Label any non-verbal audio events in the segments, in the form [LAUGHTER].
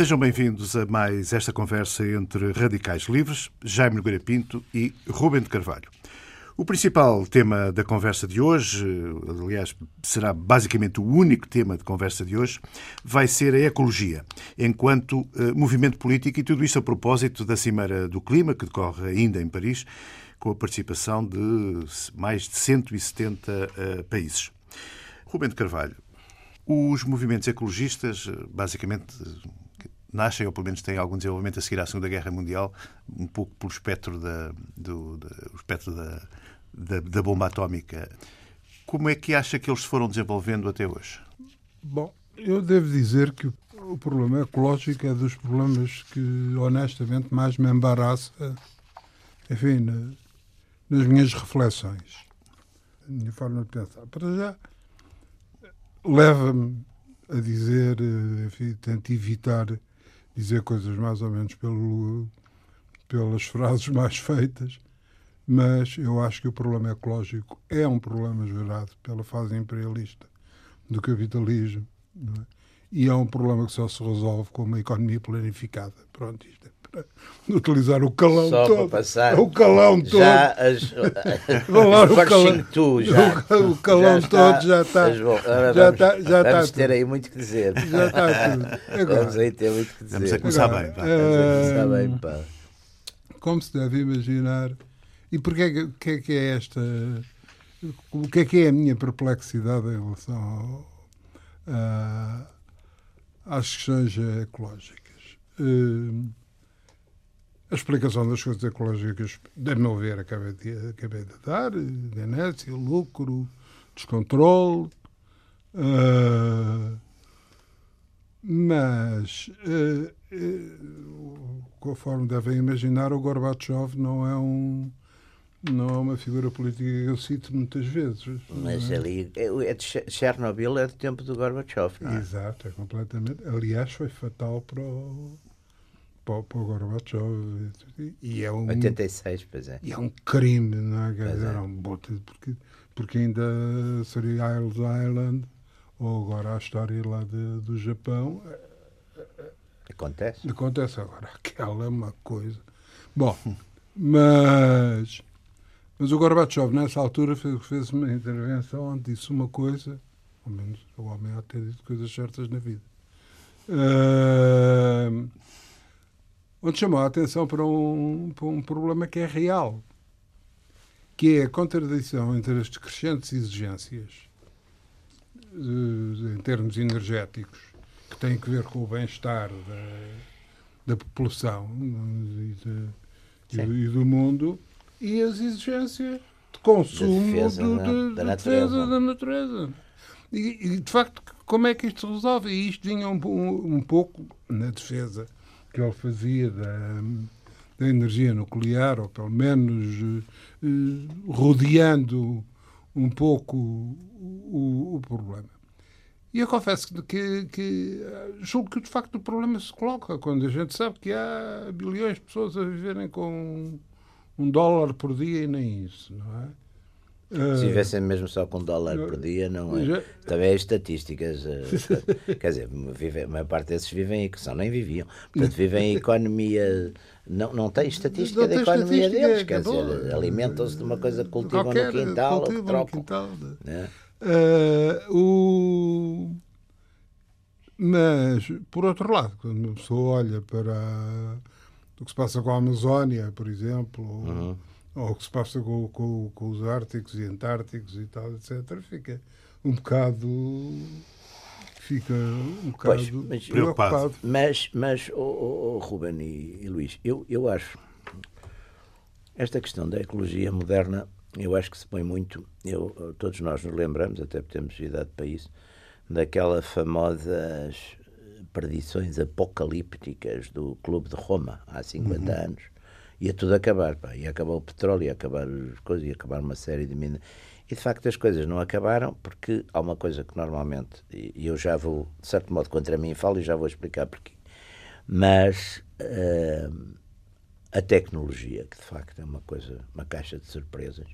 Sejam bem-vindos a mais esta conversa entre radicais livres, Jaime Nogueira Pinto e Rubem de Carvalho. O principal tema da conversa de hoje, aliás, será basicamente o único tema de conversa de hoje, vai ser a ecologia, enquanto uh, movimento político, e tudo isto a propósito da Cimeira do Clima, que decorre ainda em Paris, com a participação de mais de 170 uh, eh, países. Rubem de Carvalho, os movimentos ecologistas, eh, basicamente, nascem, ou pelo menos têm algum desenvolvimento a seguir à Segunda Guerra Mundial, um pouco pelo espectro da, do, espectro da, da, da bomba atómica. Como é que acha que eles foram desenvolvendo até hoje? Bom, eu devo dizer que o problema ecológico é dos problemas que, honestamente, mais me embaraça, enfim, nas minhas reflexões, na minha forma de pensar. Para já, leva-me a dizer, enfim, tento evitar dizer coisas mais ou menos pelo, pelas frases [LAUGHS] mais feitas, mas eu acho que o problema ecológico é um problema gerado pela fase imperialista do capitalismo é? e é um problema que só se resolve com uma economia planificada. Pronto, isto é [LAUGHS] utilizar o calão Só todo. Para passar o calão todo. Já as, [LAUGHS] Falar o [LAUGHS] calão, tu, já, o calão já todo já está. As, já vamos, está, já vamos está ter tudo. aí muito que dizer. Já está tudo. Agora, vamos aí ter muito que dizer. Vamos a começar Agora, bem. Pá. Vamos a começar bem, pá. Como se deve imaginar, e porquê que é que é esta. O que é que é a minha perplexidade em relação ao, a, às questões ecológicas? Uh, a explicação das coisas ecológicas, de meu ver, acabei de, acabei de dar, de inércia, lucro, descontrole, uh, mas, uh, uh, conforme devem imaginar, o Gorbachev não é um não é uma figura política que eu cito muitas vezes. Mas ali, é, é de Chernobyl é do tempo do Gorbachev, não é? Exato, é completamente. Aliás, foi fatal para o, para, para o Gorbachev. E é um, 86, pois é. E é um crime, não é? Pois dizer, é. é um bote, porque, porque ainda seria Isles Island, ou agora a história lá de, do Japão. Acontece. Acontece agora. [LAUGHS] Aquela é uma coisa. Bom, mas, mas o Gorbachev, nessa altura, fez, fez uma intervenção onde disse uma coisa, ao menos o homem há ter dito coisas certas na vida. Ah, onde chamou a atenção para um, para um problema que é real, que é a contradição entre as crescentes exigências eh, em termos energéticos, que têm que ver com o bem-estar da, da população e, de- e do- do mundo, e as exigências de consumo defesa do- de- da de natureza. defesa da natureza. E, e, de facto, como é que isto se resolve? E isto vinha um, po- um pouco na defesa que ele fazia da, da energia nuclear, ou pelo menos eh, eh, rodeando um pouco o, o problema. E eu confesso que, que, eh, julgo que de facto o problema se coloca quando a gente sabe que há bilhões de pessoas a viverem com um dólar por dia e nem isso, não é? Se vivessem mesmo só com um dólar por dia, não é? Também as estatísticas. eh, [LAUGHS] Quer dizer, vive, a maior parte desses vivem, que só nem viviam. Portanto, vivem em economia. Não, não tem estatística Não da tem economia estatística, deles. Quer dizer, alimentam-se de uma coisa que cultivam qualquer- no quintal ou que cultivam trocam. quintal. né? Eh, o... Mas, por outro lado, quando uma pessoa olha para o que se passa com a Amazónia, por exemplo, Uhum. Ou o que se passa com, com- com os Árticos e Antárticos e tal, etc., fica um bocado. fica um bocado Pois, mas- Preocupado. preocupado. Mas, mas oh, oh, Ruben e, e Luís, eu, eu acho esta questão da ecologia moderna, eu acho que se põe muito, eu, todos nós nos lembramos, até porque temos idade para isso, daquelas famosas predições apocalípticas do Clube de Roma há 50 anos. Ia tudo acabar, pá. ia acabar o petróleo, ia acabar as coisas, ia acabar uma série de minas. E de facto as coisas não acabaram porque há uma coisa que normalmente, e e eu já vou, de certo modo, contra mim falo e já vou explicar porquê. Mas eh, a tecnologia, que de facto é uma coisa, uma caixa de surpresas,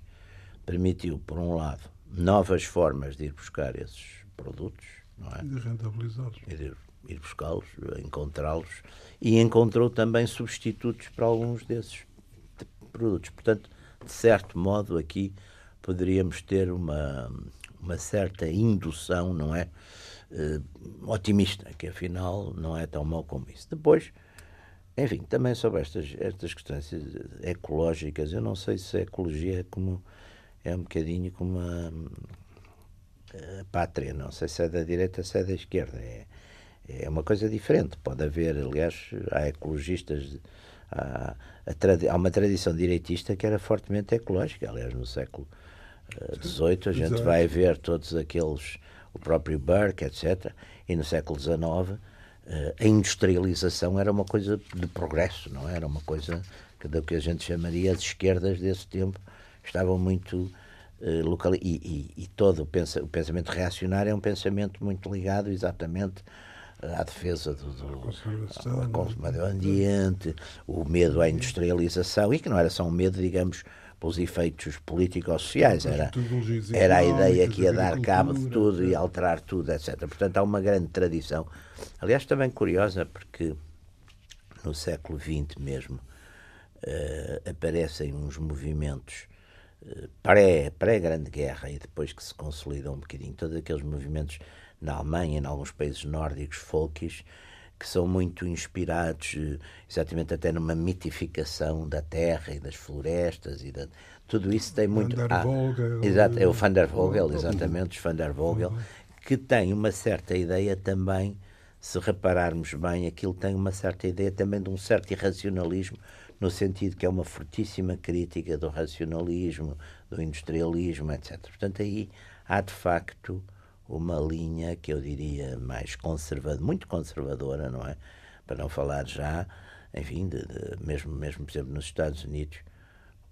permitiu, por um lado, novas formas de ir buscar esses produtos, não é? De rentabilizá-los. e de ir buscá-los, encontrá-los e encontrou também substitutos para alguns desses produtos. Portanto, de certo modo, aqui poderíamos ter uma, uma certa indução, não é? Uh, otimista, que afinal não é tão mau como isso. Depois, enfim, também sobre estas, estas questões ecológicas, eu não sei se a ecologia é como é um bocadinho como a, a pátria, não sei se é da direita se é da esquerda. É, é uma coisa diferente. Pode haver, aliás, há ecologistas, há, há uma tradição direitista que era fortemente ecológica. Aliás, no século XVIII uh, a gente Exato. vai ver todos aqueles, o próprio Burke, etc. E no século XIX uh, a industrialização era uma coisa de progresso, não era uma coisa que, do que a gente chamaria as esquerdas desse tempo estavam muito uh, local e, e, e, todo o, pensa, o pensamento reacionário é um pensamento muito ligado exatamente à defesa do, do meio ambiente, o medo à industrialização, e que não era só um medo, digamos, pelos efeitos político-sociais, era, era a ideia que ia dar cabo de tudo e alterar tudo, etc. Portanto, há uma grande tradição. Aliás, também curiosa, porque no século XX mesmo uh, aparecem uns movimentos uh, pré-Grande pré Guerra e depois que se consolidam um bocadinho todos aqueles movimentos na Alemanha, em alguns países nórdicos, folkis, que são muito inspirados eh, exatamente até numa mitificação da terra e das florestas e da, tudo isso tem muito Van der Vogel, ah, exato, é o Van der Vogel, exatamente, os Van der Vogel, que tem uma certa ideia também, se repararmos bem, aquilo tem uma certa ideia também de um certo irracionalismo, no sentido que é uma fortíssima crítica do racionalismo, do industrialismo, etc. Portanto, aí há de facto uma linha que eu diria mais conservadora, muito conservadora, não é? Para não falar já, enfim, de, de, mesmo, mesmo, por exemplo, nos Estados Unidos,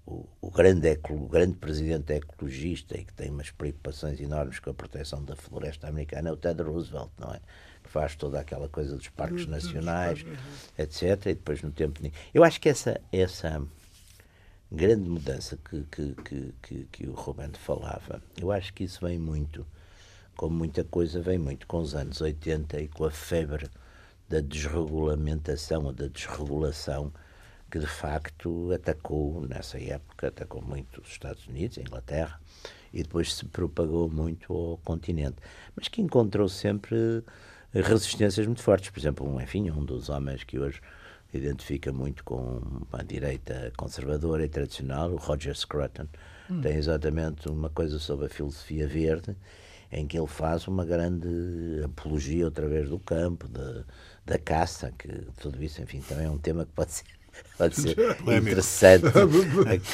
o, o, grande, o grande presidente ecologista e que tem umas preocupações enormes com a proteção da floresta americana é o Ted Roosevelt, não é? Que faz toda aquela coisa dos parques nacionais, etc. E depois no tempo. Eu acho que essa, essa grande mudança que, que, que, que, que o Ruben falava, eu acho que isso vem muito como muita coisa, vem muito com os anos 80 e com a febre da desregulamentação ou da desregulação que de facto atacou nessa época, atacou muito os Estados Unidos, a Inglaterra, e depois se propagou muito ao continente, mas que encontrou sempre resistências muito fortes. Por exemplo, um, enfim, um dos homens que hoje identifica muito com a direita conservadora e tradicional, o Roger Scruton, hum. tem exatamente uma coisa sobre a filosofia verde em que ele faz uma grande apologia através do campo, da, da caça, que tudo isso, enfim, também é um tema que pode ser [LAUGHS] pode ser interessante. [LAUGHS] A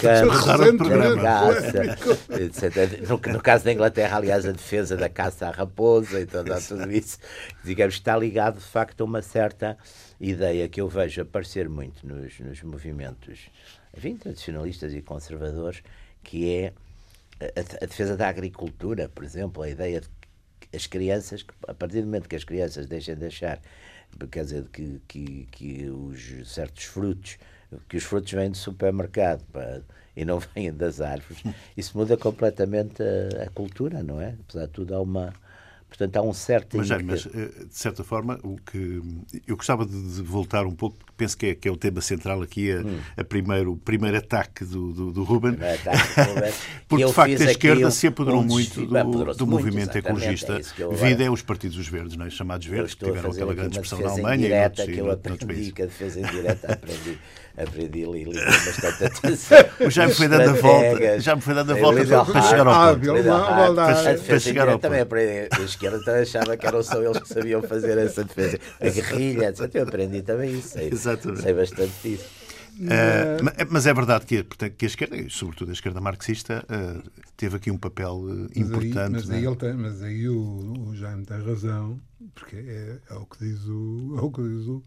campo, a caça, etc. No, no, caso da Inglaterra, aliás, a defesa da caça à raposa e tudo, tudo isso, digamos, está ligado de facto a uma certa ideia que eu vejo aparecer muito nos, nos movimentos, enfim, tradicionalistas e conservadores, que é a, a, defesa da agricultura, por exemplo, a ideia de que as crianças, a partir do momento que as crianças deixem de achar, quer dizer, que, que, que os certos frutos, que os frutos vêm do supermercado para, e não [LAUGHS] vêm das árvores, [LAUGHS] isso muda completamente a, a cultura, não é? Apesar de tudo, há uma Portanto, há um certo. Mas, mas, eh, de certa forma, o que eu gostava de voltar um pouco, penso que é, que é o tema central aqui, a, hum. a primeiro, o primeiro ataque do, do, do Ruben. [LAUGHS] Porque, de facto, a esquerda um, se apoderou um muito do, do movimento ecologista. É Vida é os partidos verdes, não é? chamados verdes, que tiveram aquela grande expressão na Alemanha e noutros, que eu aprendi, que a defesa indireta [LAUGHS] aprendi aprendi ali, li bastante [LAUGHS] atenção. já me foi dando a volta, já me foi dando a volta para, chegar ao ponto. Para, chegar ao ponto. Também aprendi, esquerda também achava que eram só eles que sabiam fazer essa defesa. A guerrilha, etc. Eu aprendi também isso. Sei, Exatamente. sei bastante disso. Uh, mas é verdade que, que a esquerda, sobretudo a esquerda marxista, uh, teve aqui um papel uh, importante. Mas aí, mas aí, tem, mas aí o, o, Jaime tem razão, porque é, é, o que diz o, é o, que diz o,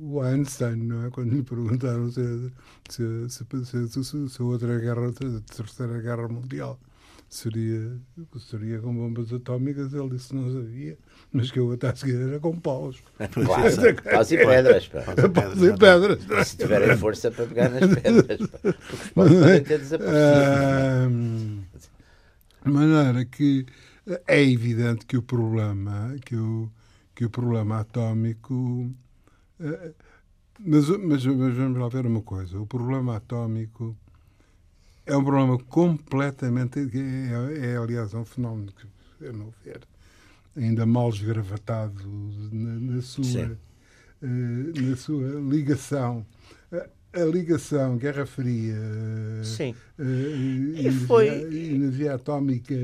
o Einstein, não é? Quando lhe perguntaram se, se, se, se, se a outra guerra, a terceira guerra mundial seria, seria com bombas atómicas, ele disse que não sabia, mas que eu até a seguir era com paus. [LAUGHS] Claro, paus e pedras. Pá. Paus e pedras. Se tiverem força para pegar nas [LAUGHS] pedras, pá. porque podem ter desaparecido. De maneira que é evidente que o problema, que o, que o problema atómico. Eh, mas, mas, mas vamos lá ver uma coisa: o problema atómico é um problema completamente. É, é aliás, um fenómeno que, a meu ver, ainda mal esgravatado na, na sua, uh, na sua ligação. A, a ligação Guerra Fria, Sim. Uh, e foi... energia atómica.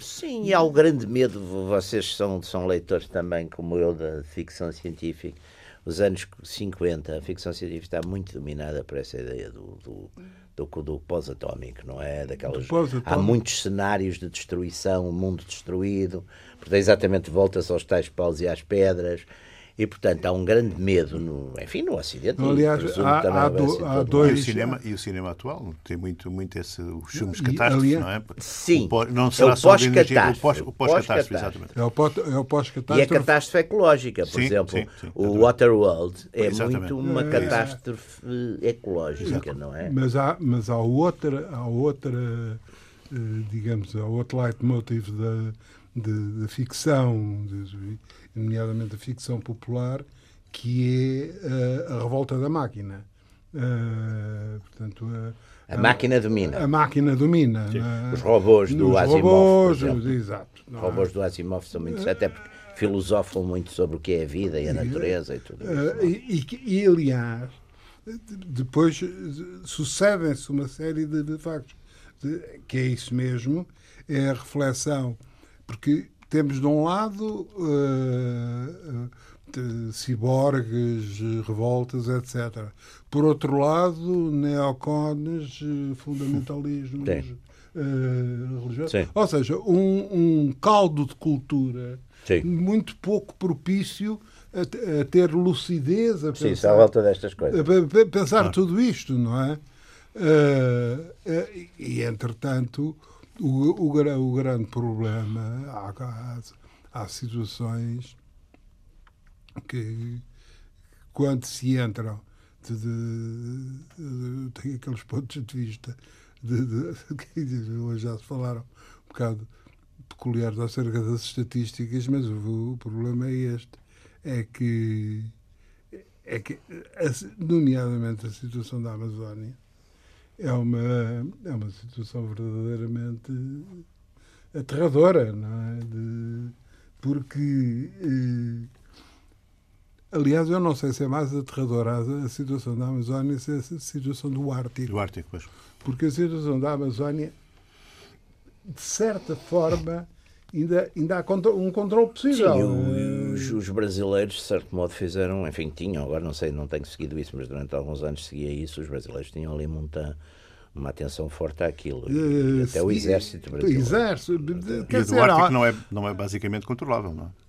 Sim, e há o grande medo, vocês são, são leitores também, como eu, da ficção científica os anos 50, a ficção científica está muito dominada por essa ideia do, do, do, do pós-atómico, não é? Daquelas, há muitos cenários de destruição, o mundo destruído, porque exatamente volta-se aos tais paus e às pedras. E, portanto, há um grande medo, no, enfim, no Ocidente. Aliás, há, há, do, há dois... E o, cinema, e o cinema atual tem muito, muito esse, os filmes catástrofes, não é? Sim. O, não será é o pós-catástrofe. O pós-catástrofe, exatamente. É o pós-catástrofe. É e a catástrofe ecológica, por sim, exemplo. Sim, sim, o Waterworld é exatamente. muito uma catástrofe é. ecológica, não é? Mas há, mas há outra, há outra eh, digamos, há outro leitmotiv da, da ficção, de, nomeadamente a ficção popular, que é uh, a revolta da máquina. Uh, portanto, a, a, máquina domina. A máquina domina. Os robôs do Asimov. Robôs, exato. Os robôs do Asimov são muito. Até porque filosofam muito sobre o que é a vida e a natureza e tudo isso. Uh, e, e, e, aliás, depois sucedem-se uma série de, de factos. De, que é isso mesmo, é a reflexão. Porque temos de um lado uh, ciborgues, revoltas, etc. Por outro lado, neocones, fundamentalismos uh, religiosos. Sim. Ou seja, um, um, caldo de cultura Sim. muito pouco propício a, ter lucidez, a pensar, Sim, à volta destas coisas. A, pensar tudo isto, não é? Uh, e, entretanto, o, o, o grande problema, há, há, há situações que, quando se entram, de, de, de, tem aqueles pontos de vista de, [LAUGHS] hoje já se falaram um bocado peculiares acerca das estatísticas, mas o, o problema é este, é que é que, nomeadamente a situação da Amazónia, é uma, é uma situação verdadeiramente aterradora, não é? De, porque, eh, aliás, eu não sei se é mais aterradora a, situação da Amazónia se é a situação do Ártico. Do Ártico, pois. Porque a situação da Amazónia, de certa forma, ainda, ainda há um controle possível. Sim, os, os, brasileiros, de certo modo, fizeram, enfim, tinham, agora não sei, não tenho seguido isso, mas durante alguns anos seguia isso, os brasileiros tinham ali muita uma atenção forte àquilo. E, uh, até o exército brasileiro. Exército. E o do Ártico não é, não é basicamente controlável, não é?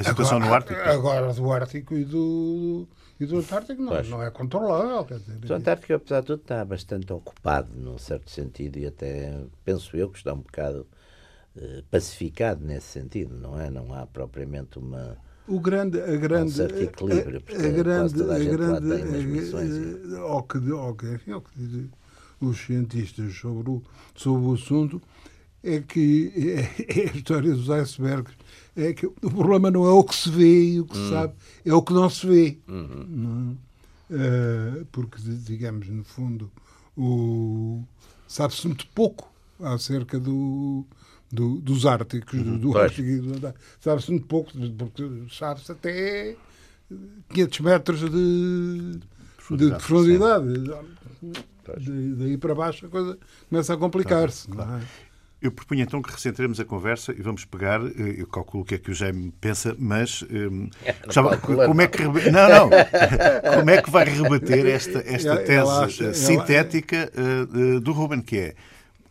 A situação agora, no Ártico. Agora, do Ártico e do, e do Antártico não, não é controlável. Quer dizer, o Antártico, apesar de tudo, está bastante ocupado, num certo sentido, e até penso eu que está um bocado eh, pacificado nesse sentido, não é? Não há propriamente uma. O grande, a grande, um certo equilíbrio, a, a grande, a, a grande, a, a, ao que, ao que, enfim, ao que os cientistas sobre o, sobre o assunto é que [LAUGHS] é, é a história dos icebergs. É que o problema não é o que se vê e o que se hum. sabe, é o que não se vê. Uhum. Não uh, porque, digamos, no fundo, sabe-se muito pouco acerca do, do, dos Árticos, uhum. do, do Ártico Sabe-se muito pouco, porque sabe-se até 500 metros de, de profundidade. De, daí para baixo a coisa começa a complicar-se. Claro, claro. É? Eu propunho então que recentremos a conversa e vamos pegar, eh, eu calculo o que é que o Jaime pensa, mas [LAUGHS] um, eh, já, como é que não, não, [LAUGHS] como é que vai rebater esta, esta tese acha, sintética uh, do Ruben, que é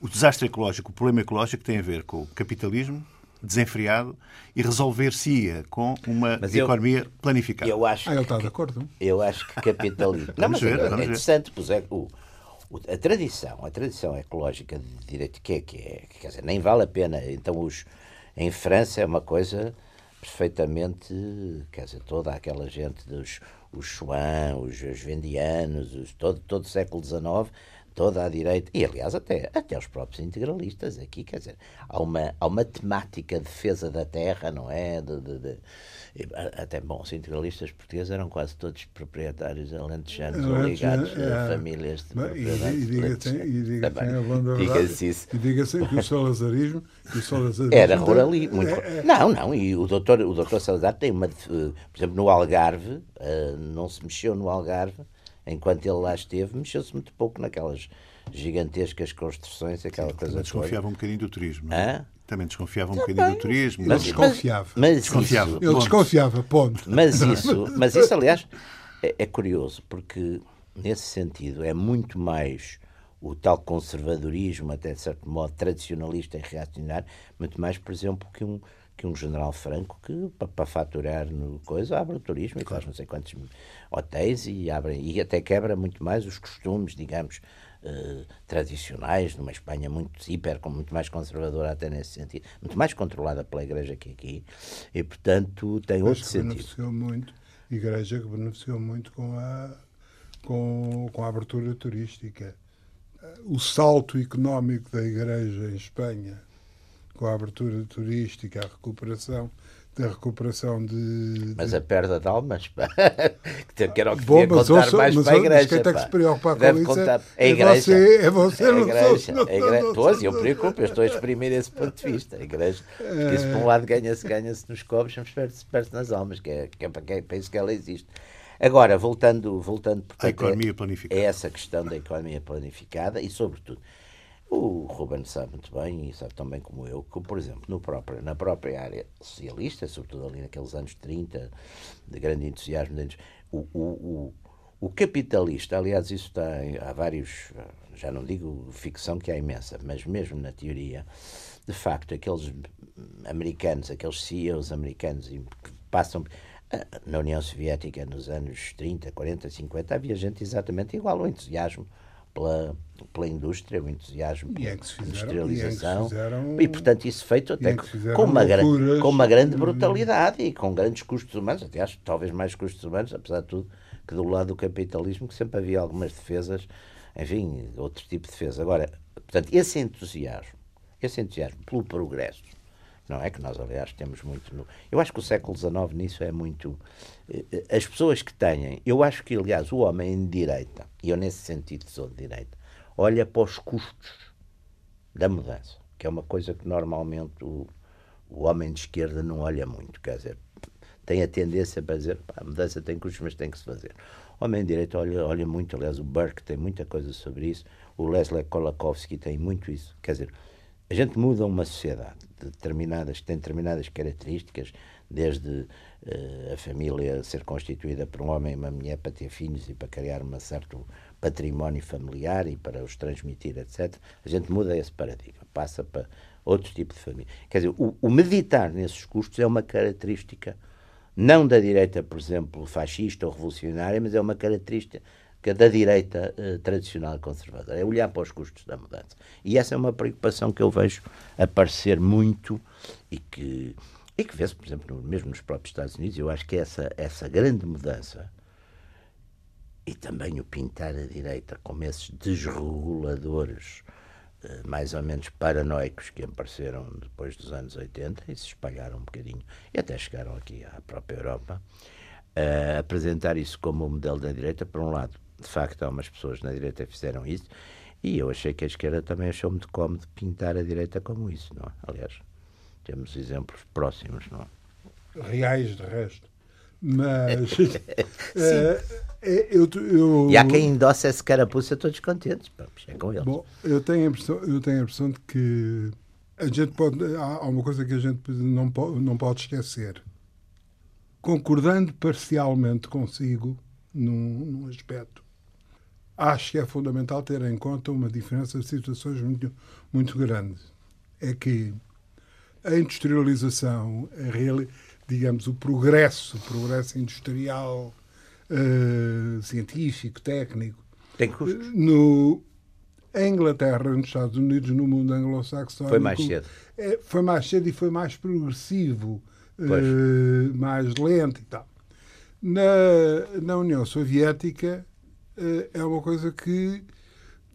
o desastre ecológico, o problema ecológico tem a ver com o capitalismo desenfreado e resolver-se-ia com uma mas economia eu, planificada. Eu acho ah, ele está de acordo. Eu acho que capitalismo... [LAUGHS] não, mas ver, é, é interessante, pois é, o, a tradição, a tradição ecológica de direito que é que é, quer dizer, nem vale a pena. Então, os, em França é uma coisa perfeitamente, quer dizer, toda aquela gente dos os Schwann, os, os Vendianos, os, todo, todo o século XIX, toda a direita, e aliás até, até os próprios integralistas aqui, quer dizer, há uma, há uma temática de defesa da terra, não é? De, de, de, até, bom, os integralistas portugueses eram quase todos proprietários alentejanos ou ligados é, a famílias de propriedade. E diga-se diga diga isso. E diga-se que o salazarismo, o salazarismo era ruralismo. Muito... É, é. Não, não, e o doutor, o doutor Salazar tem uma, por exemplo, no Algarve, uh, não se mexeu no Algarve, enquanto ele lá esteve, mexeu-se muito pouco naquelas gigantescas construções, aquela Sim, coisa desconfiava um bocadinho do turismo. Hã? Também desconfiava um Também. bocadinho do turismo. Mas, desconfiava. Mas, mas desconfiava. Isso, Ele desconfiava, ponto. Mas isso, mas isso aliás, é, é, curioso, porque nesse sentido é muito mais o tal conservadorismo, até de certo modo tradicionalista e reacionário, muito mais, por exemplo, que um, que um general franco que, para, faturar no coisa, abre o turismo e faz não sei quantos hotéis e, abre, e até quebra muito mais os costumes, digamos, eh, tradicionais, numa Espanha muito hiper, muito mais conservadora até nesse sentido, muito mais controlada pela Igreja que aqui, e portanto tem outro que sentido. beneficiou muito, Igreja que beneficiou muito com a, com, com a abertura turística. O salto económico da Igreja em Espanha com a abertura turística, a recuperação da recuperação de. Mas a perda de almas, pá. [LAUGHS] que era o que Bom, devia contar ouço, mais para a igreja. Mas quem tem que se preocupar com Deve isso contar... é, a igreja. Você, é você, a igreja. Não, a igreja. Pois, eu preocupo, eu estou a exprimir esse ponto de vista. A igreja. Porque isso, por um lado, ganha-se ganha nos cobres, mas perde-se perde nas almas, que é, que é para, que é para isso que ela existe. Agora, voltando, voltando portanto, a economia planificada. É essa questão da economia planificada e, sobretudo, o Ruben sabe muito bem, e sabe tão bem como eu, que, por exemplo, no próprio, na própria área socialista, sobretudo ali naqueles anos 30, de grande entusiasmo, o, o, o, o capitalista, aliás, isso está há vários, já não digo ficção que há imensa, mas mesmo na teoria, de facto, aqueles americanos, aqueles CEOs americanos que passam. Na União Soviética, nos anos 30, 40, 50, havia gente exatamente igual ao entusiasmo pela, pela indústria, o entusiasmo pela fizeram, industrialização. E, fizeram, e, portanto, isso feito até com uma, com uma grande brutalidade e com grandes custos humanos, até acho talvez mais custos humanos, apesar de tudo, que do lado do capitalismo, que sempre havia algumas defesas, enfim, outro tipo de defesa. Agora, portanto, esse entusiasmo, esse entusiasmo pelo progresso, não é que nós, aliás, temos muito. No... Eu acho que o século XIX nisso é muito. Eh, as pessoas que têm. Eu acho que, aliás, o homem de direita, e eu nesse sentido sou de direita, olha para os custos da mudança, que é uma coisa que normalmente o, o homem de esquerda não olha muito. Quer dizer, tem a tendência para dizer pá, a mudança tem custos, mas tem que se fazer. O homem de direita olha, olha muito, aliás, o Burke tem muita coisa sobre isso, o Leslie Kolakowski tem muito isso. Quer dizer, a gente muda uma sociedade determinadas, que tem determinadas características, desde a família ser constituída por um homem e uma mulher para ter filhos e para criar um certo património familiar e para os transmitir, etc. A gente muda esse paradigma, passa para outro tipo de família. Quer dizer, o, o meditar nesses custos é uma característica não da direita, por exemplo, fascista ou revolucionária, mas é uma característica que da direita uh, tradicional conservadora, é olhar para os custos da mudança. E essa é uma preocupação que eu vejo aparecer muito e que, e que vê-se, por exemplo, mesmo nos próprios Estados Unidos, eu acho que essa, essa grande mudança e também o pintar a direita como esses desreguladores uh, mais ou menos paranoicos que apareceram depois dos anos 80 e se espalharam um bocadinho e até chegaram aqui à própria Europa, uh, apresentar isso como o modelo da direita, por um lado, de facto, há umas pessoas na direita que fizeram isso, e eu achei que a esquerda também achou muito cómodo pintar a direita como isso, não é? Aliás, temos exemplos próximos, não é? Reais, de resto. Mas. [LAUGHS] é, eu, eu, e há quem endossa esse carapuça todos contentes. Vamos, é com eles. Bom, eu tenho, a impressão, eu tenho a impressão de que a gente pode. Há uma coisa que a gente não pode, não pode esquecer. Concordando parcialmente consigo num, num aspecto, acho que é fundamental ter em conta uma diferença de situações muito, muito grande. É que a industrialização, a real, digamos, o progresso, o progresso industrial, uh, científico, técnico, tem custos. Eh, no, em Inglaterra, nos Estados Unidos, no mundo anglo-saxónico. Foi mais cedo. É, foi mais cedo e foi mais progressivo, uh, mais lento e tal. Na, na União Soviética, eh, é uma coisa que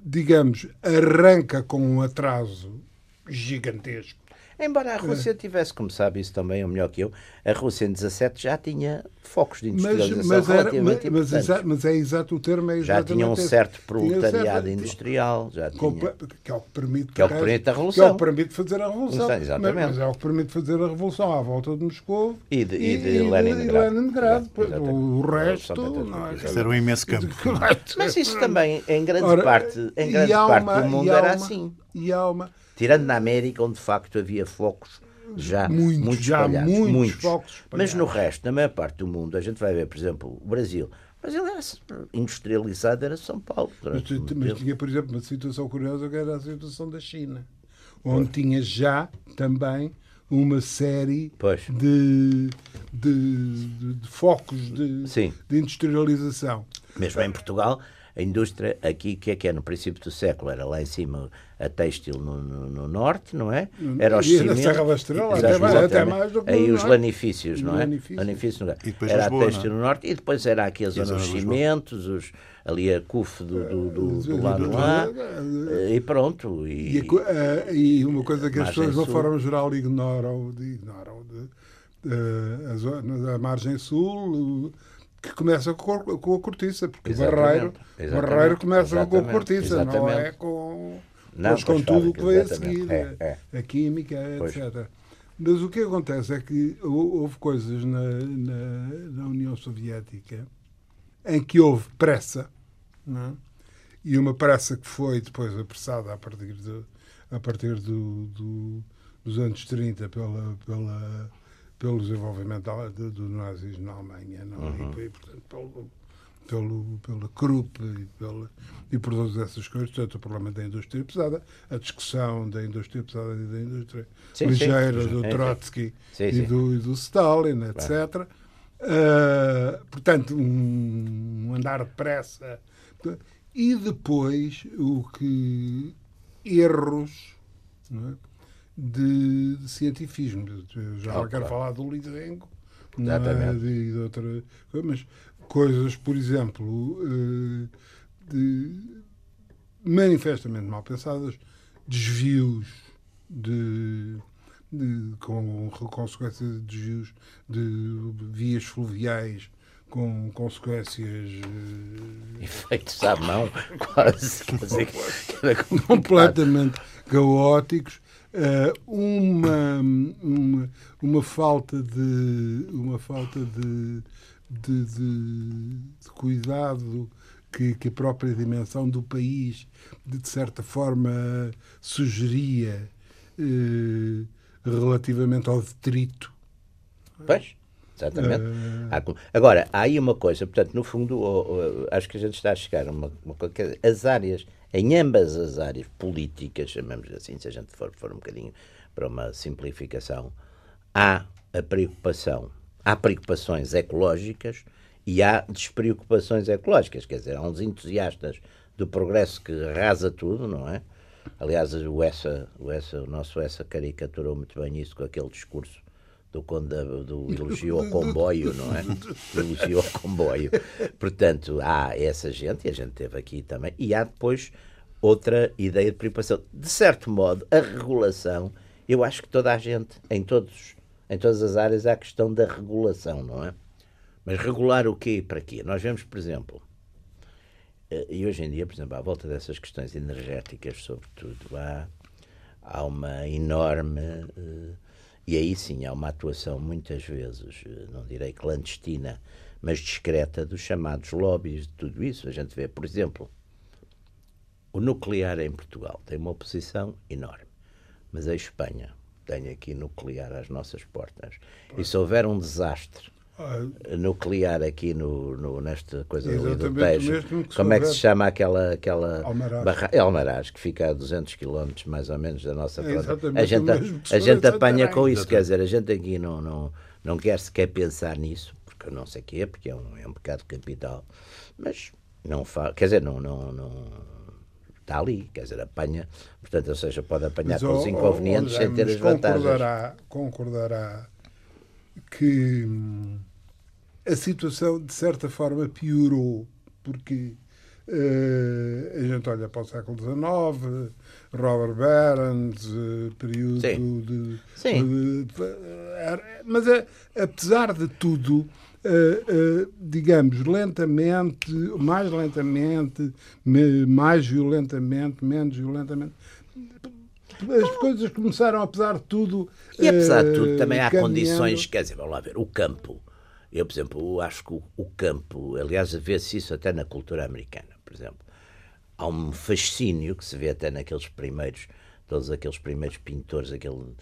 digamos, arranca com um atraso gigantesco Embora a Rússia tivesse, como sabe isso também é melhor que eu, a Rússia em 17 já tinha focos de industrialização mas, mas, era, relativamente mas, mas, mas, é exato o termo. É já tinha um certo proletariado industrial. Já tinha, que é o que permite, que é o que permite a revolução. Que é o que permite fazer a revolução. Exatamente. Mas, é o que permite fazer a revolução à volta de Moscou e de, e de, e Leningrado. De Leningrado. O resto... Não, é, isso era um imenso campo. [LAUGHS] mas isso também, em grande Ora, parte, em grande parte uma, do mundo era uma, assim. E há uma Tirando na América, onde de facto havia focos já muitos, muito já espalhados, muitos, muitos. focos Mas no resto, na maior parte do mundo, a gente vai ver, por exemplo, o Brasil. O Brasil era industrializado, era São Paulo. Mas, mas tinha, por exemplo, uma situação curiosa que era a situação da China, onde tinha já também uma série de, de, de, de, focos de, de industrialização. Mesmo em Portugal, a indústria aqui, que é que é no princípio do século, era lá em cima a têxtil no, no, no norte, não é? Era os cimentos. Serra da Estrela, até, mais, até mais do que Aí os lanifícios, não é? Lanifícios. era Lisboa, a têxtil no norte e depois era aqui a zona dos cimentos, os, ali a CUF do, do, do, do lado lá, e pronto. E, e, a, e uma coisa que as pessoas, de uma forma geral, ignoram, ignoram de, de, a, a margem sul que começa com, com a cortiça, porque o barreiro, exatamente, barreiro começa com a cortiça, exatamente. não é com, não, com tudo o que vem a seguir, é, é. a química, pois. etc. Mas o que acontece é que houve coisas na, na, na União Soviética em que houve pressa, é? e uma pressa que foi depois apressada a partir, de, a partir do, do, dos anos 30 pela, pela pelo desenvolvimento do, do nazismo na Alemanha não? Uhum. E, portanto, pelo, pelo, pela Krupp e, pela, e por todas essas coisas, portanto, o problema da indústria pesada, a discussão da indústria pesada e da indústria sim, ligeira sim. do Trotsky sim, e, do, e do Stalin, etc. Uh, portanto, um andar depressa. E depois, o que erros. Não é? De, de cientifismo. Eu já oh, quero claro. falar do Lidengo é? de, de outra mas coisas, por exemplo, eh, de, manifestamente mal pensadas, desvios de, de, com consequências de desvios de vias fluviais com consequências eh, efeitos à mão [LAUGHS] quase, [LAUGHS] completamente caóticos uma, uma, uma falta de uma falta de, de, de, de cuidado que, que, a própria dimensão do país de, de certa forma sugeria uh, relativamente ao detrito. Pois. Exatamente. Uh... Agora, há aí uma coisa, portanto, no fundo, acho que a gente está a chegar a uma, uma coisa, as áreas em ambas as áreas políticas, chamamos assim, se a gente for, for um bocadinho para uma simplificação, há a preocupação, há preocupações ecológicas e há despreocupações ecológicas, quer dizer, há uns entusiastas do progresso que arrasa tudo, não é? Aliás, o, essa, o, essa, o nosso essa caricaturou muito bem isso com aquele discurso do, do, do elogio ao [LAUGHS] comboio, não é? Do elogio ao comboio. Portanto, há essa gente, e a gente teve aqui também, e há depois outra ideia de preocupação. De certo modo, a regulação, eu acho que toda a gente, em, todos, em todas as áreas, há a questão da regulação, não é? Mas regular o quê e para quê? Nós vemos, por exemplo, eh, e hoje em dia, por exemplo, à volta dessas questões energéticas, sobretudo, há, há uma enorme uh, e aí sim há uma atuação, muitas vezes, eh, não direi clandestina, mas discreta, dos chamados lobbies de tudo isso. A gente vê, por exemplo, o nuclear em Portugal tem uma oposição enorme, mas a Espanha tem aqui nuclear às nossas portas. E se houver um desastre nuclear aqui no, no, nesta coisa ali do Tejo. Como é que se chama aquela. aquela Almaraz. Barra... Almaraz, que fica a 200 km mais ou menos da nossa é A gente, a, a gente apanha com isso, quer dizer, a gente aqui não, não, não quer sequer pensar nisso, porque não sei o que é, porque é um, é um pecado capital, mas não faz. Quer dizer, não, não, não está ali, quer dizer, apanha, portanto, ou seja, pode apanhar mas, com os inconvenientes sem ter as vantagens. Concordará, concordará que hum, a situação, de certa forma, piorou, porque Uh, a gente olha para o século XIX, Robert Barons, uh, período Sim. de. Sim. De, mas apesar de tudo, uh, digamos, lentamente, mais lentamente, mais violentamente, menos violentamente. As coisas começaram, apesar de tudo. E apesar de tudo, também há caminhando... condições. Quer dizer, vamos lá ver, o campo. Eu, por exemplo, acho que o, o campo, aliás, vê-se isso até na cultura americana, por exemplo. Há um fascínio que se vê até naqueles primeiros, todos aqueles primeiros pintores, aquele, uh,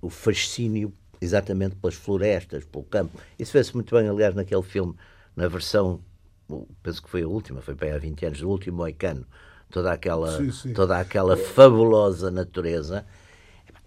o fascínio exatamente pelas florestas, pelo campo. Isso vê-se muito bem, aliás, naquele filme, na versão, penso que foi a última, foi para há 20 anos, do último Moicano, toda aquela, sim, sim. Toda aquela fabulosa natureza,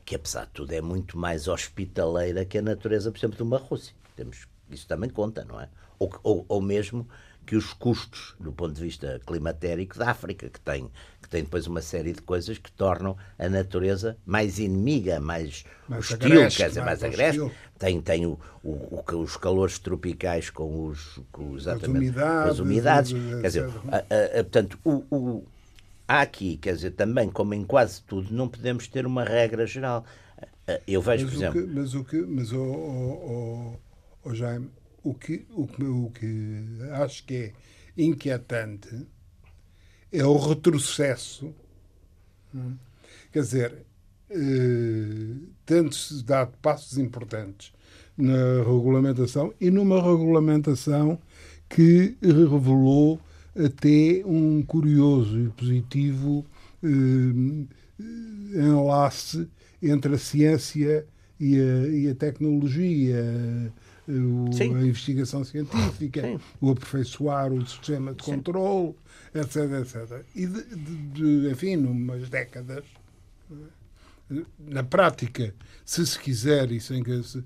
que apesar de tudo é muito mais hospitaleira que a natureza, por exemplo, de uma Rússia. Temos, isso também conta, não é? Ou, ou, ou mesmo que os custos, do ponto de vista climatérico, da África, que tem, que tem depois uma série de coisas que tornam a natureza mais inimiga, mais, mais hostil, agreste, quer dizer, mais, mais agreste. Tem, tem o, o, o, os calores tropicais com, os, com exatamente, as umidades. As umidades quer dizer, a, a, a, portanto, o, o, há aqui, quer dizer, também, como em quase tudo, não podemos ter uma regra geral. Eu vejo, mas por exemplo. Que, mas o que. Mas, oh, oh, oh, Jaime, o que, o, que, o que acho que é inquietante é o retrocesso. Hum? Quer dizer, eh, tendo-se dado passos importantes na regulamentação e numa regulamentação que revelou até um curioso e positivo eh, enlace entre a ciência e a, e a tecnologia o, a investigação científica, Sim. o aperfeiçoar o sistema de controle, etc, etc. E, de, de, de, enfim, numas décadas, na prática, se se quiser, e sem que se,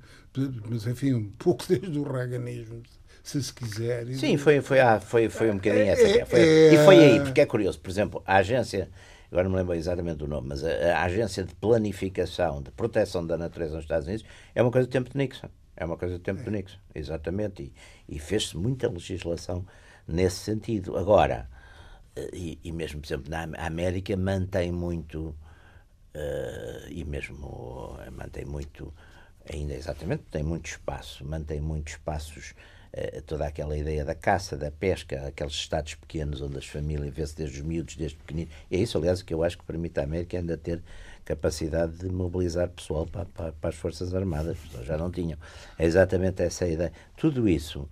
mas enfim, um pouco [LAUGHS] desde o reaganismo, se se quiser. Sim, foi, foi, ah, foi, foi um bocadinho essa. É, foi, é, e foi aí, porque é curioso, por exemplo, a agência, agora não me lembro exatamente do nome, mas a, a Agência de Planificação de Proteção da Natureza nos Estados Unidos é uma coisa do tempo de Nixon. É uma coisa do tempo é. do Nixon, exatamente. E, e fez-se muita legislação nesse sentido. Agora, eh, e, e, mesmo, por exemplo, na América mantém muito, uh, e mesmo eh, mantém muito, ainda exatamente, tem muito espaço, mantém muitos espaços, toda aquela ideia da caça, da pesca, aqueles estados pequenos onde as famílias, vê-se desde os miúdos, desde pequeninos. É isso, aliás, que eu acho que permite à América ainda ter capacidade de mobilizar pessoal para, para, para as Forças Armadas, já não tinham. É exatamente essa a ideia. Tudo isso.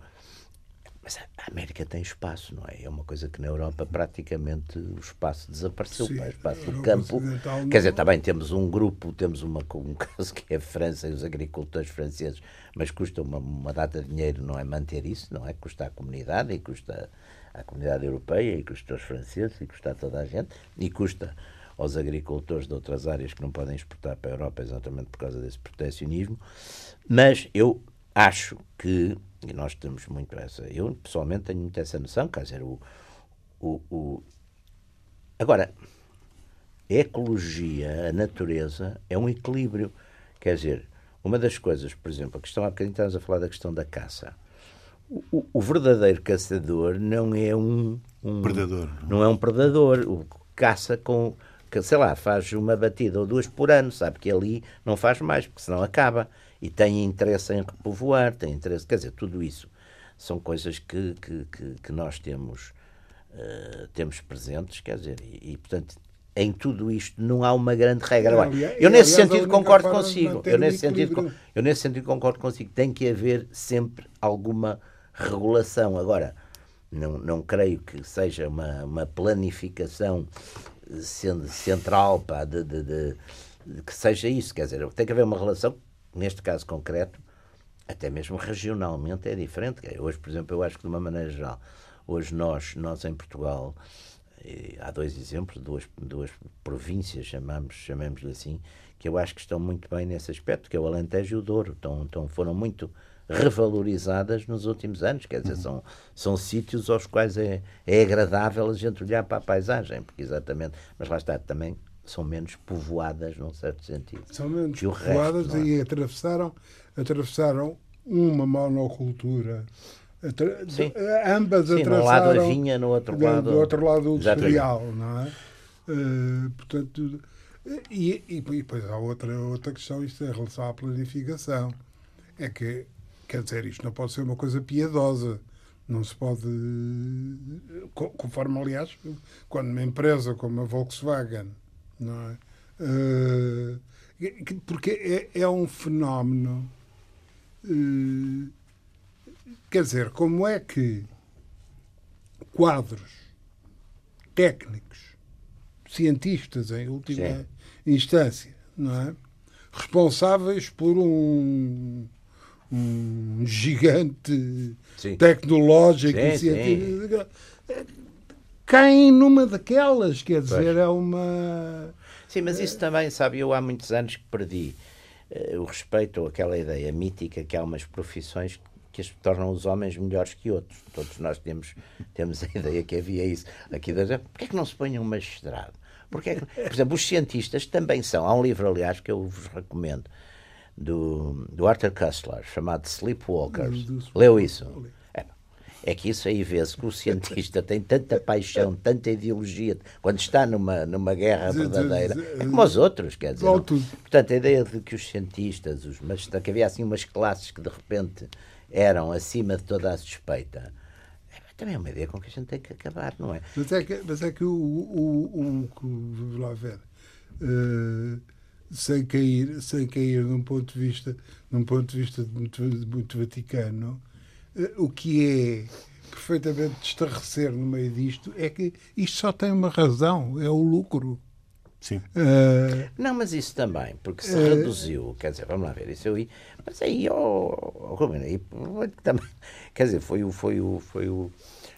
Mas a América tem espaço, não é? É uma coisa que na Europa praticamente o espaço desapareceu. Sim, o espaço do campo. Quer dizer, também temos um grupo, temos uma, um [LAUGHS] caso que é a França e os agricultores franceses, mas custa uma, uma data de dinheiro, não é? Manter isso, não é? Custa à comunidade e custa à comunidade europeia e custa aos franceses e custa a toda a gente e custa aos agricultores de outras áreas que não podem exportar para a Europa exatamente por causa desse proteccionismo. Mas eu acho que, e nós temos muito essa, eu pessoalmente tenho muito essa noção, quer dizer, o, o, o agora, a ecologia, a natureza, é um equilíbrio. Quer dizer, uma das coisas, por exemplo, a questão, há bocadinho estávamos a falar da questão da caça. O, o, verdadeiro caçador não é um, um predador. Não é um predador. O caça com sei lá, faz uma batida ou duas por ano, sabe que ali não faz mais, porque senão acaba. E tem interesse em repovoar, tem interesse, quer dizer, tudo isso são coisas que, que, que, que nós temos, uh, temos presentes, quer dizer, e, e, portanto em tudo isto não há uma grande regra. eu nesse sentido concordo consigo. Eu nesse sentido, eu nesse sentido concordo consigo. Tem que haver sempre alguma regulação. Agora, não, não creio que seja uma, uma planificação sendo central pá, de, de, de, de, que seja isso. Quer dizer, tem que haver uma relação, neste caso concreto, até mesmo regionalmente é diferente. Hoje, por exemplo, eu acho que de uma maneira geral, hoje nós, nós em Portugal, há dois exemplos, duas, duas províncias, chamamos, chamemos-lhe assim, que eu acho que estão muito bem nesse aspecto, que é o Alentejo e o Douro. Estão, estão, foram muito revalorizadas nos últimos anos. Quer dizer, uhum. são, são sítios aos quais é, é agradável a gente olhar para a paisagem, porque exatamente. Mas lá está, também são menos povoadas, num certo sentido. São menos povoadas resto, é? e atravessaram, atravessaram uma monocultura Sim. Ambas Sim, atravessaram. num lado a vinha, no outro lado. Do outro lado o industrial, não é? Uh, portanto, e, e, e depois há outra, outra questão, isto é em relação à planificação. É que, quer dizer, isto não pode ser uma coisa piedosa. Não se pode. co- Conforme, aliás, quando uma empresa como a Volkswagen, não é? Uh, que- porque é, é um fenómeno. uh, quer dizer, como é que quadros técnicos, cientistas em última Sim. instância, não é? responsáveis por um, um gigante Sim. tecnológico Sim, e científico caem numa daquelas, quer dizer, Pois. é uma. Sim, mas isso também, sabe, eu há muitos anos que perdi eh, o respeito ou aquela ideia mítica que há umas profissões que as tornam os homens melhores que outros. Todos nós temos, temos a ideia que havia isso. Aqui, da- porquê é que não se põe um magistrado? Porquê é que- por exemplo, os cientistas também são. Há um livro, aliás, que eu vos recomendo, do, do Arthur Kessler, chamado Sleepwalkers. Do- do- Leu isso? É, é que isso aí vê-se que o cientista tem tanta paixão, [LAUGHS] tanta ideologia, quando está numa, numa guerra verdadeira, é como os outros, quer dizer. Não- tudo. Portanto, a ideia de que os cientistas, os magistrados, que havia assim umas classes que de repente eram acima de toda a suspeita, é, também é uma ideia com que a gente tem que acabar, não é? Mas é que, mas é que o, o, o, o vamos lá ver, eh, sem cair, sem cair num ponto de vista, num ponto de vista muito, muito vaticano, o que é perfeitamente de estarrecer no meio disto é que isto só tem uma razão, é o lucro. Sim. Eh, Não, mas isso também, porque se Eh, reduziu, quer dizer, vamos lá ver, isso eu ia, mas aí, oh, oh, Rubén, aí, também, [LAUGHS] quer dizer, foi o, foi o, foi o,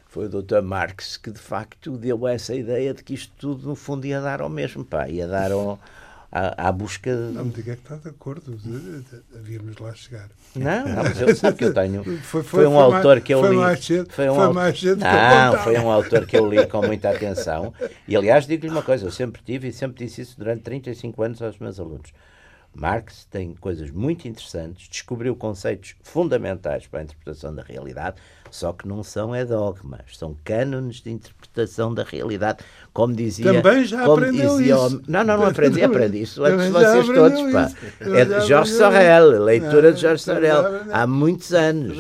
foi o Dr. Marx que de facto deu essa ideia de que isto tudo no fundo ia dar ao mesmo, pá, ia dar ao, à, à busca. não me diga que está de acordo, havíamos lá chegar. Não, não, mas eu sabe que eu tenho. [LAUGHS] Foi- Foi, foi- um foi autor mais- que eu foi li. mais cedo- foi um foi mais cedo Não, foi um autor que eu li com muita atenção. E aliás, digo-lhe uma coisa: eu sempre tive e sempre disse isso durante 35 anos aos meus alunos. Marx tem coisas muito interessantes, descobriu conceitos fundamentais para a interpretação da realidade, só que não são é dogmas, são cânones de interpretação da realidade, como dizia. Também já como aprendeu dizia isso. Não, não, não aprendi, aprendi isso antes de vocês todos, pá. isso. É Jorge Sorel, leitura isso. de Jorge Sorel, aprendeu. há muitos anos.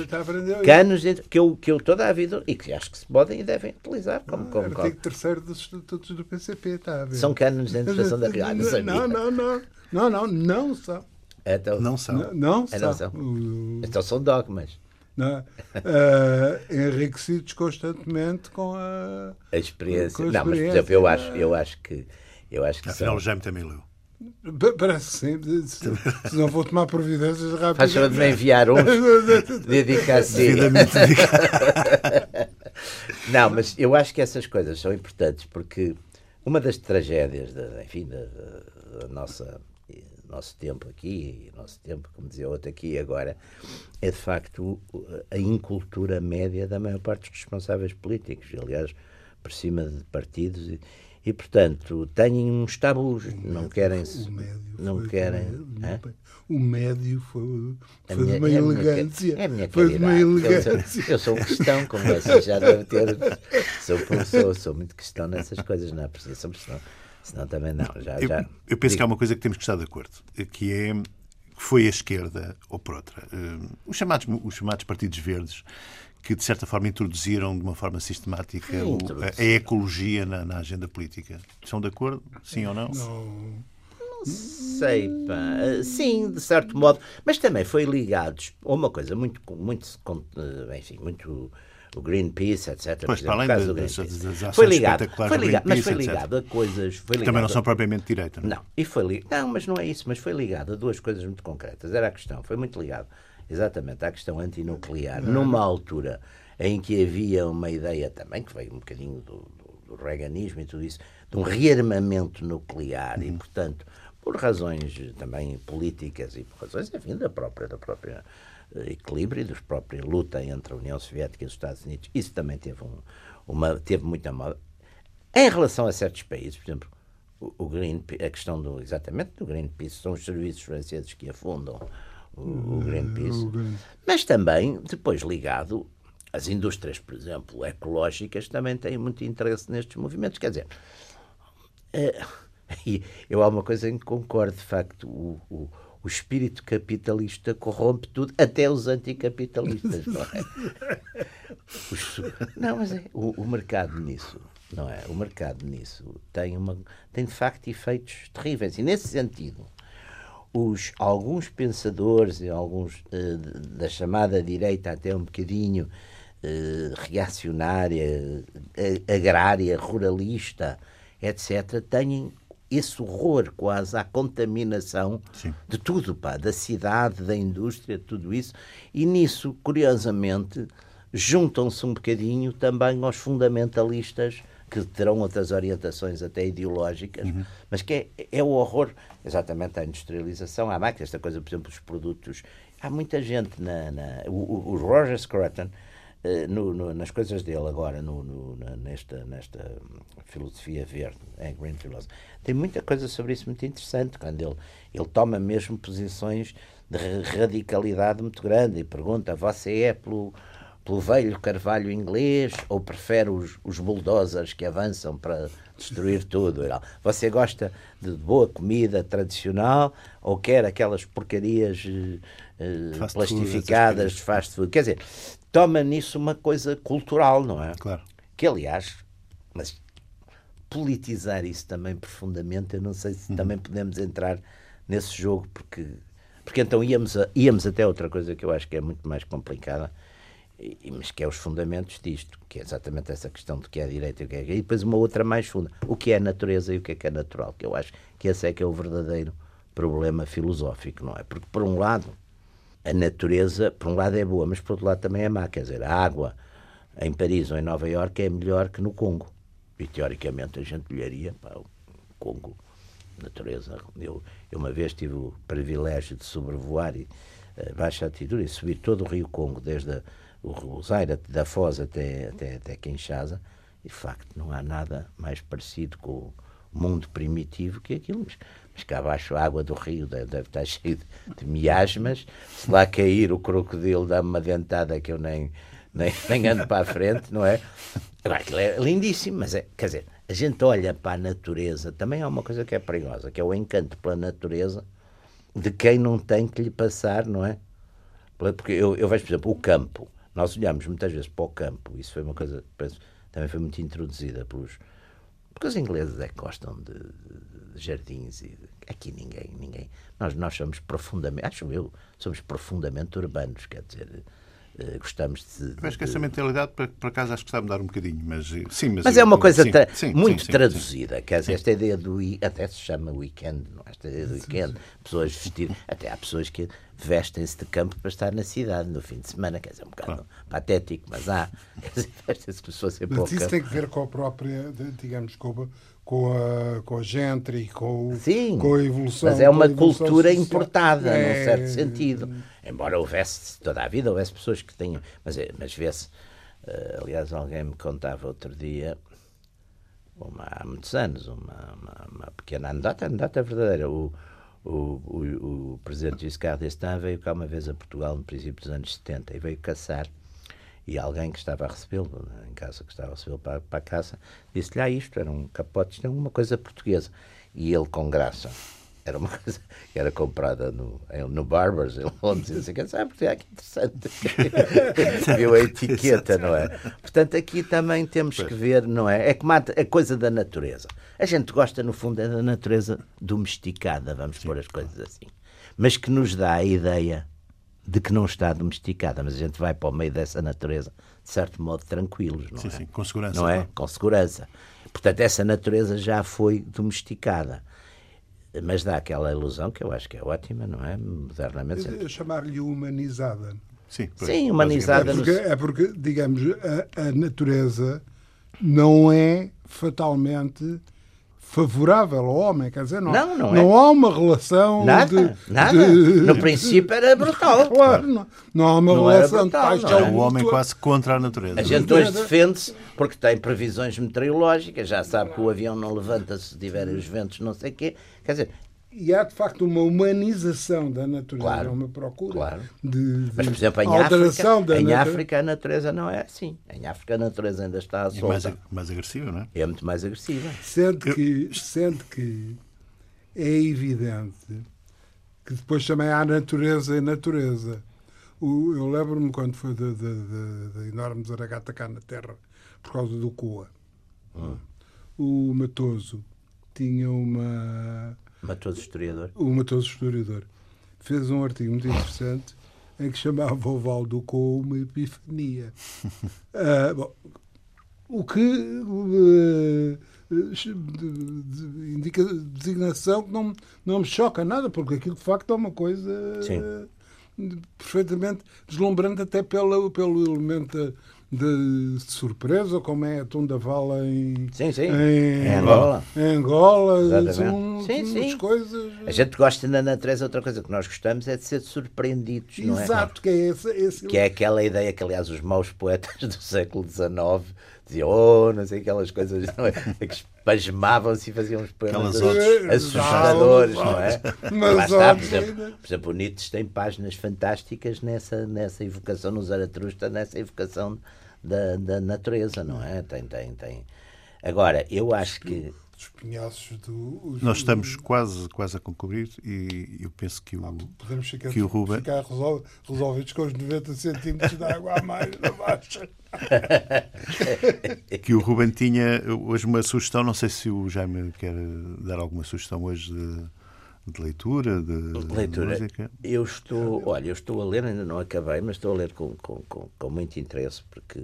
Canos de- que eu, que eu toda a vida e que acho que se podem e devem utilizar como, como, como. Artigo terceiro dos estatutos do PCP, está a ver? São cânones de [LAUGHS] interpretação da realidade. Não. Não, não, não. Não, não, são. Então, Não são. Não, não É, não são. O- então são dogmas. não, eh, enriquecidos constantemente com a. A experiência. Com a não, mas por experiência, exemplo, eu acho, eu acho que. Eu acho que Afinal, são. o Jaime também leu. Pa- Parece sim. Se, se não vou tomar providências rápidas. Faz favor de me enviar um. [LAUGHS] Dedicar-se. Não, mas eu acho que essas coisas são importantes porque uma das tragédias, da, enfim, da, da- da nossa nosso tempo aqui, nosso tempo, como dizia outro aqui e agora, é de facto o- a incultura média da maior parte dos responsáveis políticos, aliás, por cima de partidos e, e portanto, têm uns tabus, não querem O médio não foi querem? O médio foi, foi minha- de uma é a minha elegância. É a minha foi de uma caridade. Eu elegância. sou, eu sou um cristão, como você já deve ter. [LAUGHS] Sou, sou, sou muito cristão nessas coisas, não é preciso, senão, também não. Já, Eu, já, eu penso que há digo- uma coisa que temos que estar de acordo, que é que foi a esquerda, ou por outra, eh, os, chamados, os chamados partidos verdes, que de certa forma introduziram de uma forma sistemática o- a, a ecologia na, na agenda política. Estão de acordo? Sim ou não? Não, sei, pá. eh, Sim, de certo modo, mas também foi ligados a uma coisa muito, muito, eh, enfim, muito o Greenpeace, etc. Pois, para além de- das- Foi ligado, foi do ligado, mas foi Greenpeace, etc. ligado a coisas, foi ligado Também não são propriamente direita, não é? Não, e foi li... não, mas não é isso, mas foi ligado a duas coisas muito concretas. Era a questão, foi muito ligado exatamente à questão antinuclear, numa altura em que havia uma ideia também, que veio um bocadinho do, do, do reaganismo e tudo isso, de um rearmamento nuclear e, portanto, por razões também políticas e por razões, enfim, da própria, da própria equilíbrio e dos próprios luta entre a União Soviética e os Estados Unidos. Isso também teve, um, uma, teve muita moda. Em relação a certos países, por exemplo, o, o Greenpeace, a questão do, exatamente do Greenpeace, são os serviços franceses que afundam o, o Greenpeace, o Green- mas também depois ligado as indústrias, por exemplo, ecológicas, também têm muito interesse nestes movimentos. Quer dizer, uh, [LAUGHS] eu há uma coisa em que concordo, de facto, o, o, o espírito capitalista corrompe tudo, até os anticapitalistas, não é? Os, não, mas é, o, o mercado nisso não é? O mercado nisso tem, uma, tem de facto efeitos terríveis. E nesse sentido, os, alguns pensadores e alguns uh, da chamada direita, até um bocadinho uh, reacionária, uh, agrária, ruralista, etc., têm esse horror quase à contaminação Sim. de tudo, pá, da cidade, da indústria, tudo isso. E nisso, curiosamente, juntam-se um bocadinho também aos fundamentalistas que terão outras orientações até ideológicas, uhum. mas que é, é, o horror, exatamente a industrialização, a máquina, esta coisa, por exemplo, os produtos. Há muita gente na. na o, o Roger Scruton, no, no, nas coisas dele agora, no, no, nesta, nesta filosofia verde, é Green Philosophy, tem muita coisa sobre isso muito interessante, quando ele, ele toma mesmo posições de radicalidade muito grande e pergunta: você é pelo pelo velho carvalho inglês ou prefere os, os bulldozers que avançam para destruir tudo? Você gosta de boa comida tradicional ou quer aquelas porcarias uh, plastificadas de fast food? Quer dizer, toma nisso uma coisa cultural, não é? Claro. Que, aliás, mas politizar isso também profundamente, eu não sei se uhum. também podemos entrar nesse jogo, porque, porque então íamos, a, íamos até outra coisa que eu acho que é muito mais complicada, mas que é os fundamentos disto, que é exatamente essa questão de que é direito e o que é e depois uma outra mais funda, o que é natureza e o que é que é natural, que eu acho que esse é que é o verdadeiro problema filosófico, não é? Porque por um lado a natureza, por um lado é boa, mas por outro lado também é má, quer dizer, a água em Paris ou em Nova Iorque é melhor que no Congo. E teoricamente a gente olharia para o Congo, natureza. Eu, eu uma vez tive o privilégio de sobrevoar e, uh, baixa altitude e subir todo o Rio Congo, desde a o Zaire da Foz até, até, até Kinshasa, e de facto não há nada mais parecido com o mundo primitivo que aquilo. Mas, mas cá abaixo a água do rio deve, estar [LAUGHS] cheia de, de, miasmas. Se lá cair o crocodilo dá-me uma dentada que eu nem, nem, [LAUGHS] nem ando para a frente, não é? Agora, aquilo é lindíssimo, mas é, quer dizer, a gente olha para a natureza, também há uma coisa que é perigosa, que é o encanto pela natureza de quem não tem que lhe passar, não é? Porque eu, eu vejo, por exemplo, o campo. Nós olhamos muitas vezes para o campo, isso foi uma coisa penso, também foi muito introduzida pelos. Porque os ingleses é que gostam de, de, jardins e aqui ninguém, ninguém. Nós, nós somos profundamente, acho eu, somos profundamente urbanos, quer dizer, gostamos de. Eu acho que essa mentalidade, por, acaso, acho que está a mudar um bocadinho, mas eh, sim. Mas, mas é uma coisa sim, sim, muito sim, traduzida, quer dizer, esta ideia do. até se chama weekend, não? É? esta ideia do weekend, pessoas vestidas. Até há pessoas que vestem-se de campo para estar na cidade no fim de semana, quer dizer, é um bocado claro. patético, mas há. [LAUGHS] vestem-se pessoas sempre Mas isso tem que ver com a própria, digamos, com com a, com a gente e com, Sim, com a evolução. Mas é uma cultura social. importada, é... num certo sentido. Embora houvesse, toda a vida, houvesse pessoas que tenham. Mas, é, mas vê-se. Uh, aliás, alguém me contava outro dia, uma, há muitos anos, uma, uma, uma pequena anedota, anedota verdadeira. O, o, o, o presidente Giscard d'Estaing veio cá uma vez a Portugal no princípio dos anos 70 e veio caçar e alguém que estava a recebê-lo, em casa, que estava a recebê-lo para, para a casa, disse-lhe: Ah, isto era um capote, isto é uma coisa portuguesa. E ele, com graça, era uma [LAUGHS] coisa que era comprada no, no Barbers, em Londres, e assim, sabe, porque é que interessante. [LAUGHS] Viu a etiqueta, não é? Portanto, aqui também temos que ver, não é? É como a, a coisa da natureza. A gente gosta, no fundo, é da natureza domesticada, vamos Sim. pôr as coisas assim. Mas que nos dá a ideia de que não está domesticada, mas a gente vai para o meio dessa natureza, de certo modo, tranquilos, não sim, é? Sim, com segurança. Não é? Com segurança. Portanto, essa natureza já foi domesticada. Mas dá aquela ilusão que eu acho que é ótima, não é? Modernamente. Chamar-lhe humanizada. Sim, sim humanizada. É porque, é porque digamos, a, a natureza não é fatalmente favorável ao homem, quer dizer, não, não, não, não é. há uma relação nada, de, nada. De... No princípio era brutal. [LAUGHS] Claro, não, não há uma não relação brutal, de paixão. É o homem quase contra a natureza. A gente hoje defende-se porque tem previsões meteorológicas, já sabe que o avião não levanta se tiverem os ventos, não sei o quê. Quer dizer, e há de facto uma humanização da natureza, Claro, uma procura claro. de, de Mas, por exemplo, em, alteração África, da em natureza. África a natureza não é assim. Em África a natureza ainda está É mais, solta. mais agressivo, não é? É muito mais agressiva. Sendo Eu- que, sendo que é evidente que depois também há natureza e natureza. O- eu lembro-me quando foi da, enorme zaragata cá na Terra, por causa do Coa. O Matoso tinha uma. Matou o historiador. O Matoso Historiador fez um artigo muito interessante em que chamava o Val do uma epifania. [LAUGHS] Ah, bom, o que de- indica designação que não, não me choca nada, porque aquilo de facto é uma coisa eh, perfeitamente deslumbrante, até pela, pelo elemento de, de surpresa, como é a Tundavala em, Sim, sim. em, Em Angola. em Angola, Exatamente. são, Sim, são sim. umas coisas. A gente gosta da natureza, outra coisa que nós gostamos é de ser surpreendidos, não é? Exato, que é esse, esse Que é aquela ideia que, aliás, os maus poetas [LAUGHS] do século XIX diziam, oh, não sei, aquelas coisas, não é? Que espasmavam-se e faziam uns poemas assustadores, não é? Mas Lá está, por exemplo, por exemplo, o Nietzsche tem páginas fantásticas nessa, nessa evocação, no Zaratrusta, nessa evocação da, da natureza, não é? Tem, tem, tem. Agora, eu acho que. Do. os- Nós estamos quase, quase a concluir e eu penso que o, Podemos ficar, que o Ruben- ficar resol- resolvidos com os 90 centímetros de água a mais [LAUGHS] na baixa. que o Ruben tinha hoje uma sugestão, não sei se o Jaime quer dar alguma sugestão hoje de, de leitura, de, De leitura. música. Eu estou, olha, eu estou a ler, ainda não acabei, mas estou a ler com, com, com, com muito interesse, porque,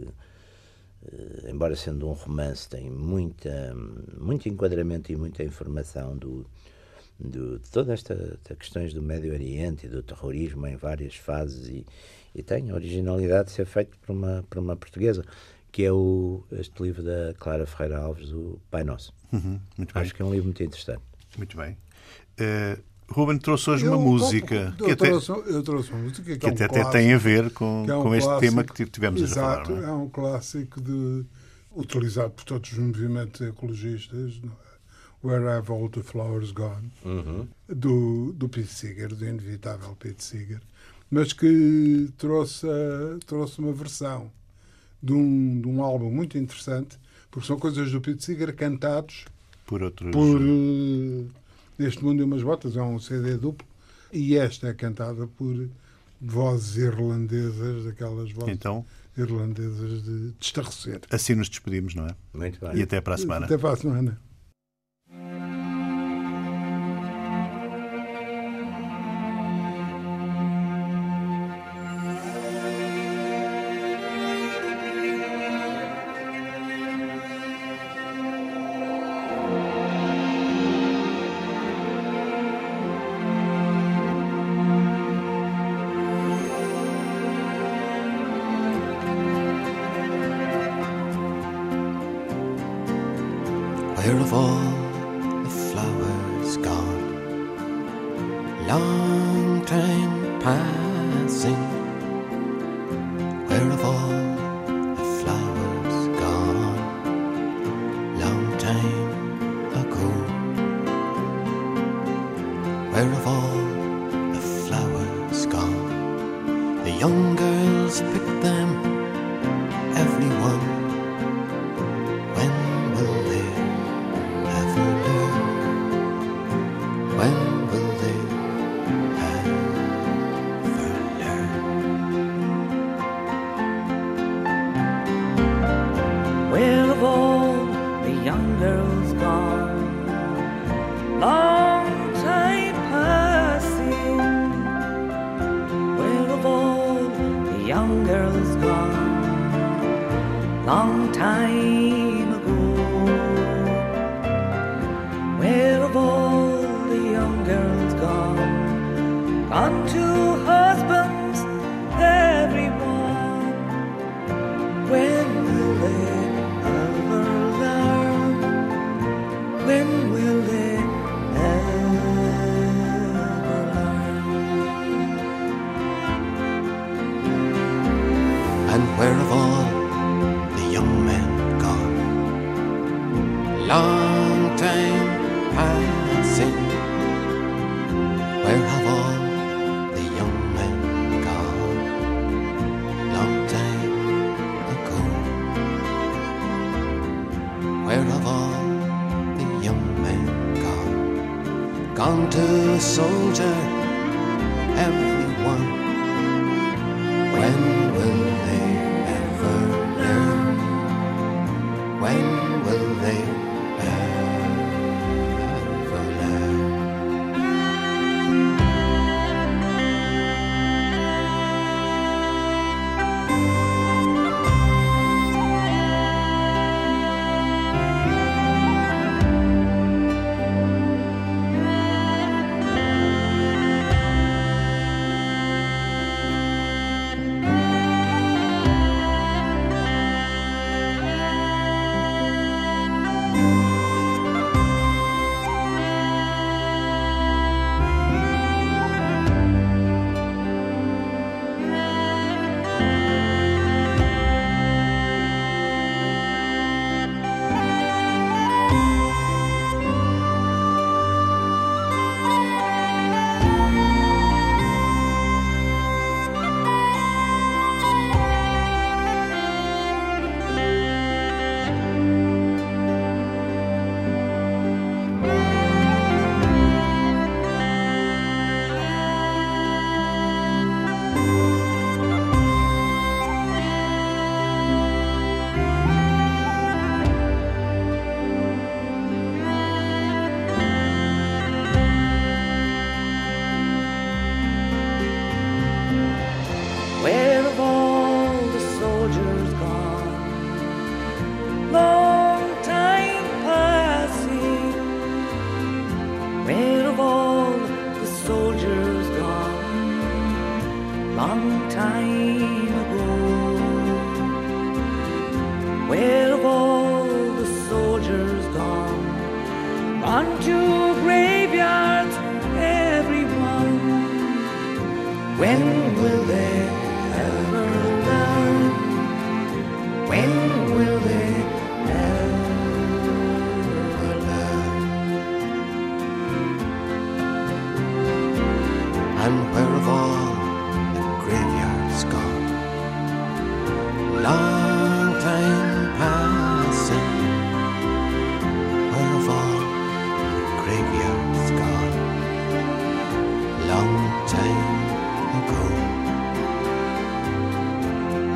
eh, embora sendo um romance, tem muita, muito enquadramento e muita informação do, do, de todas estas questões do Médio Oriente e do terrorismo em várias fases e, e tem a originalidade de ser feito por uma, por uma portuguesa, que é o, este livro da Clara Ferreira Alves, o Pai Nosso. Uhum, muito bem. Acho que é um livro muito interessante. Muito bem. Eh, Ruben trouxe hoje Eu- uma música eu, que até, trouxe, eu trouxe uma música que, que é um até, até clássico, tem a ver com, é um com este clássico. tema que tivemos Exato, a falar. não é? é um clássico de, utilizado por todos os movimentos ecologistas, não é? Where Have All the Flowers Gone, do, do Pete Seeger, do inevitável Pete Seeger, mas que trouxe, trouxe uma versão de um, de um álbum muito interessante, porque são coisas do Pete Seeger cantados Por outros. por eh, Este Mundo e Umas Botas, é um CD duplo, e esta é cantada por vozes irlandesas, daquelas vozes Então, irlandesas de, de estarrecer. assim nos despedimos, não é? Muito bem. E até para a semana. Até para a semana. Where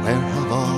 Where have all